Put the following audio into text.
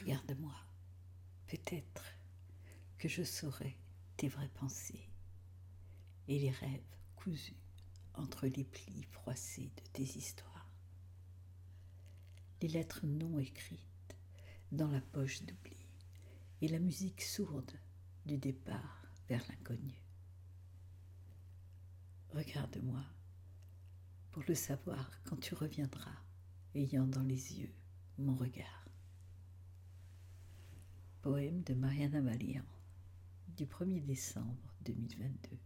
Regarde-moi, peut-être que je saurai tes vraies pensées et les rêves cousus entre les plis froissés de tes histoires. Les lettres non écrites dans la poche d'oubli et la musique sourde du départ vers l'inconnu. Regarde-moi pour le savoir quand tu reviendras, ayant dans les yeux mon regard. Poème de Mariana Valian du 1er décembre 2022.